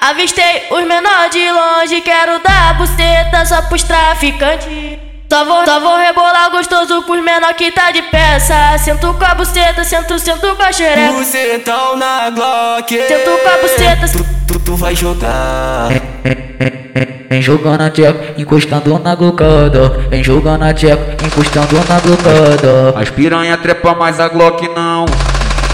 Avistei os menores de longe, quero dar buceta só pros traficantes. Só vou, só vou rebolar gostoso pros menor que tá de peça. Sento com a buceta, sento, sento com a xereca. Bucetão na Glock. Sento com a buceta. Tu, tu, tu vai jogar. Vem jogando a tcheca, encostando na glocada. Vem jogando a tcheca, encostando na glocada. As piranha trepa mais a Glock não.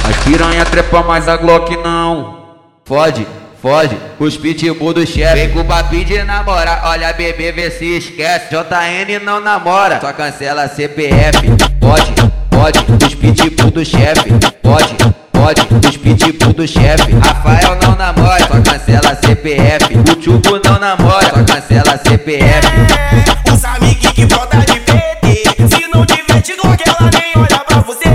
As piranha trepa mais a Glock não. Fode, fode, os pitbull do chefe. Vem com o papinho de namorar, olha bebê, vê se esquece. JN não namora, só cancela CPF. Pode, pode, os pitbull do chefe. Pode, pode, os pitbull do chefe. Rafael não namora, só cancela CPF. O Chuco não namora, só cancela CPF. É, os amiguinhos que brota de PT. Se não tiver te Glock, ela nem olha pra você.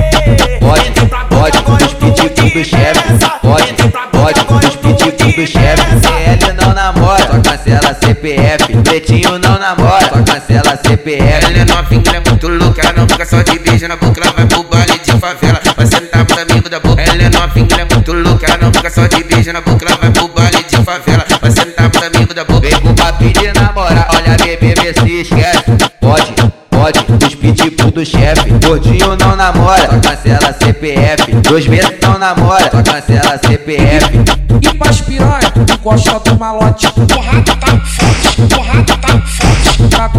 Pode, pode, os pitbull do chefe. Pode, pode, os pitbull do chefe. CL não namora, só cancela CPF. Pretinho não namora, só cancela CPF. Ela é novinha, ela é muito louca, ela não fica só de beijo na boca, ela vai pro baile de favela. Vai sentar pros amigos da boca. Ela é novinha, ela é muito louca, ela não fica só de beijo na boca, ela vai pro baile de favela. Vai sentar pros amigos da boca. Vem com papinho de namorar, olha bebê, vê se esquece. Pitbull do chefe. Gordinho não namora, só cancela CPF. Dois meses não namora, só cancela CPF. E pras piranha, gosta do malote. Porrada tá forte, porrada tá forte. Na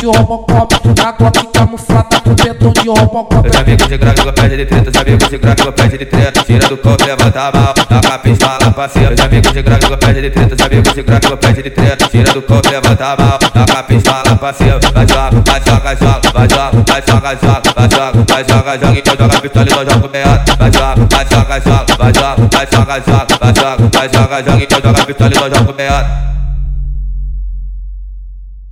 de Robocop. Na Glock camuflada com petão de Robocop. Os amigos de graça pede de treta, os amigos de graça pede de treta. Tira do copo, levanta a mão, taca a pra cima. Os amigos de graça pede de treta, os amigos de graça pede de treta. Tira do copo, levanta a mão, taca a pra cima. Vai joga, vai joga, joga, vai joga, vai joga, joga, vai joga, vai joga, joga. Então joga a pistola e não joga o meado. Vai joga, vai joga, joga, vai joga, vai joga, joga, vai joga, vai joga, joga. Então joga a pistola e não joga o meado.